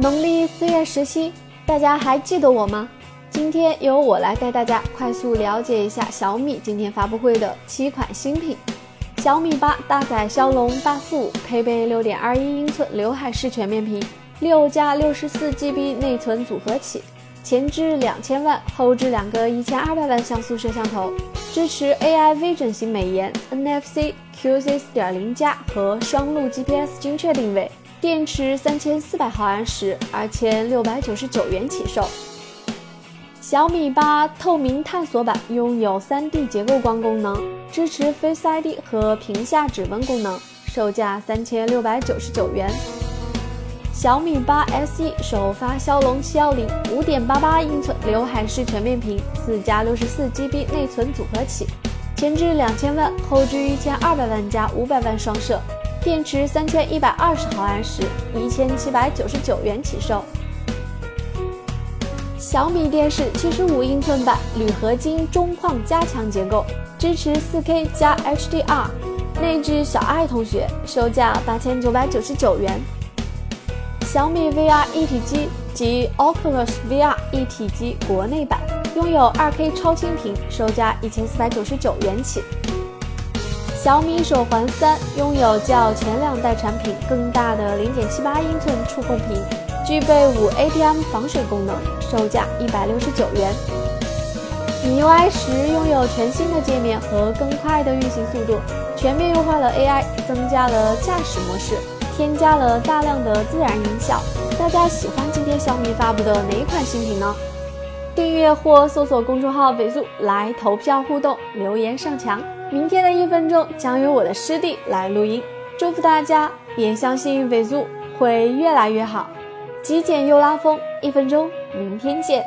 农历四月十七，大家还记得我吗？今天由我来带大家快速了解一下小米今天发布会的七款新品。小米八搭载骁龙八四五，配备六点二一英寸刘海式全面屏，六加六十四 GB 内存组合起，前置两千万，后置两个一千二百万像素摄像头，支持 AI 微整形美颜、NFC、QC 四点零加和双路 GPS 精确定位。电池三千四百毫安时，二千六百九十九元起售。小米八透明探索版拥有 3D 结构光功能，支持 Face ID 和屏下指纹功能，售价三千六百九十九元。小米八 SE 首发骁龙七幺零，五点八八英寸刘海式全面屏，四加六十四 GB 内存组合起，前置两千万，后置一千二百万加五百万双摄。电池三千一百二十毫安时，一千七百九十九元起售。小米电视七十五英寸版铝合金中框加强结构，支持四 K 加 HDR，内置小爱同学，售价八千九百九十九元。小米 VR 一体机及 Oculus VR 一体机国内版，拥有二 K 超清屏，售价一千四百九十九元起。小米手环三拥有较前两代产品更大的零点七八英寸触控屏，具备五 ATM 防水功能，售价一百六十九元。米 UI 十拥有全新的界面和更快的运行速度，全面优化了 AI，增加了驾驶模式，添加了大量的自然音效。大家喜欢今天小米发布的哪款新品呢？订阅或搜索公众号“尾速”来投票互动，留言上墙。明天的一分钟将由我的师弟来录音，祝福大家，也相信尾速会越来越好。极简又拉风，一分钟，明天见。